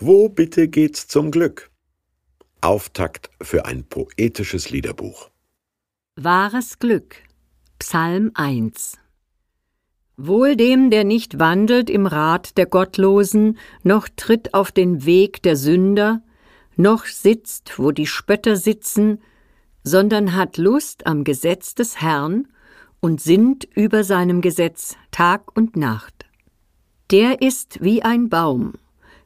Wo bitte geht's zum Glück? Auftakt für ein poetisches Liederbuch. Wahres Glück. Psalm 1 Wohl dem, der nicht wandelt im Rat der Gottlosen, noch tritt auf den Weg der Sünder, noch sitzt, wo die Spötter sitzen, sondern hat Lust am Gesetz des Herrn und sinnt über seinem Gesetz Tag und Nacht. Der ist wie ein Baum,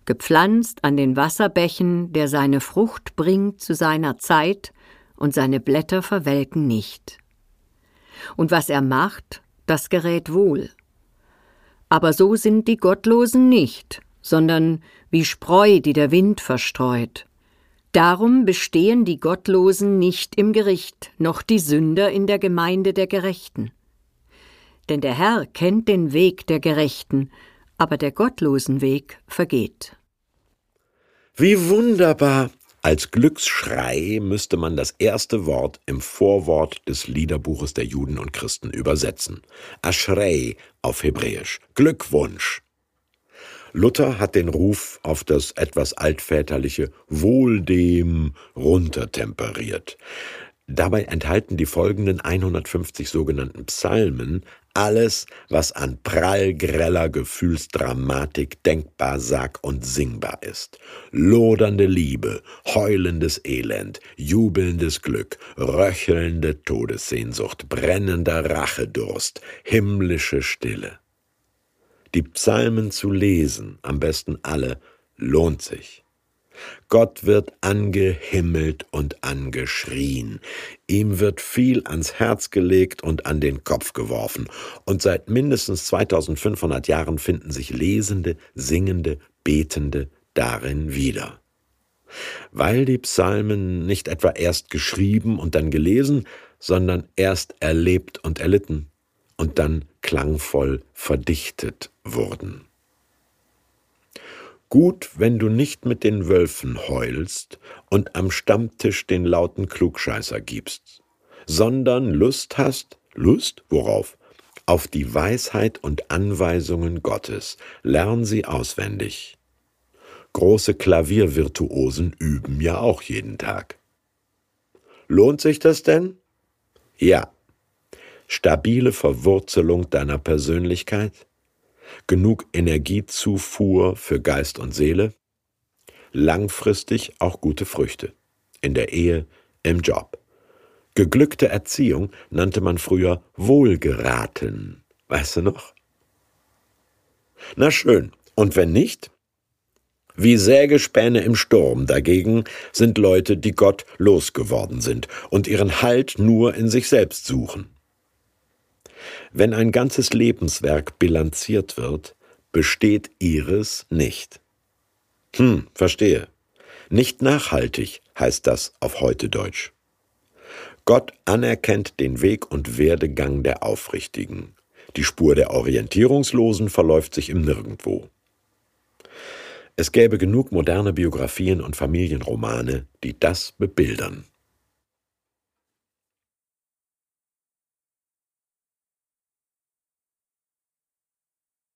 gepflanzt an den Wasserbächen, der seine Frucht bringt zu seiner Zeit, und seine Blätter verwelken nicht. Und was er macht, das gerät wohl. Aber so sind die Gottlosen nicht, sondern wie Spreu, die der Wind verstreut. Darum bestehen die Gottlosen nicht im Gericht, noch die Sünder in der Gemeinde der Gerechten. Denn der Herr kennt den Weg der Gerechten, aber der gottlosen Weg vergeht. Wie wunderbar! Als Glücksschrei müsste man das erste Wort im Vorwort des Liederbuches der Juden und Christen übersetzen. Ashrei auf Hebräisch. Glückwunsch. Luther hat den Ruf auf das etwas altväterliche Wohl dem runtertemperiert. Dabei enthalten die folgenden 150 sogenannten Psalmen alles, was an prallgreller Gefühlsdramatik denkbar, sag und singbar ist. Lodernde Liebe, heulendes Elend, jubelndes Glück, röchelnde Todessehnsucht, brennender Rachedurst, himmlische Stille. Die Psalmen zu lesen, am besten alle, lohnt sich. Gott wird angehimmelt und angeschrien. Ihm wird viel ans Herz gelegt und an den Kopf geworfen. Und seit mindestens 2500 Jahren finden sich Lesende, Singende, Betende darin wieder. Weil die Psalmen nicht etwa erst geschrieben und dann gelesen, sondern erst erlebt und erlitten und dann klangvoll verdichtet wurden. Gut, wenn du nicht mit den Wölfen heulst und am Stammtisch den lauten Klugscheißer gibst, sondern Lust hast, Lust worauf? Auf die Weisheit und Anweisungen Gottes, lern sie auswendig. Große Klaviervirtuosen üben ja auch jeden Tag. Lohnt sich das denn? Ja. Stabile Verwurzelung deiner Persönlichkeit? Genug Energiezufuhr für Geist und Seele, langfristig auch gute Früchte, in der Ehe, im Job. Geglückte Erziehung nannte man früher wohlgeraten, weißt du noch? Na schön, und wenn nicht? Wie Sägespäne im Sturm dagegen sind Leute, die Gott losgeworden sind und ihren Halt nur in sich selbst suchen. Wenn ein ganzes Lebenswerk bilanziert wird, besteht ihres nicht. Hm, verstehe. Nicht nachhaltig heißt das auf heute Deutsch. Gott anerkennt den Weg und Werdegang der Aufrichtigen. Die Spur der Orientierungslosen verläuft sich im Nirgendwo. Es gäbe genug moderne Biografien und Familienromane, die das bebildern.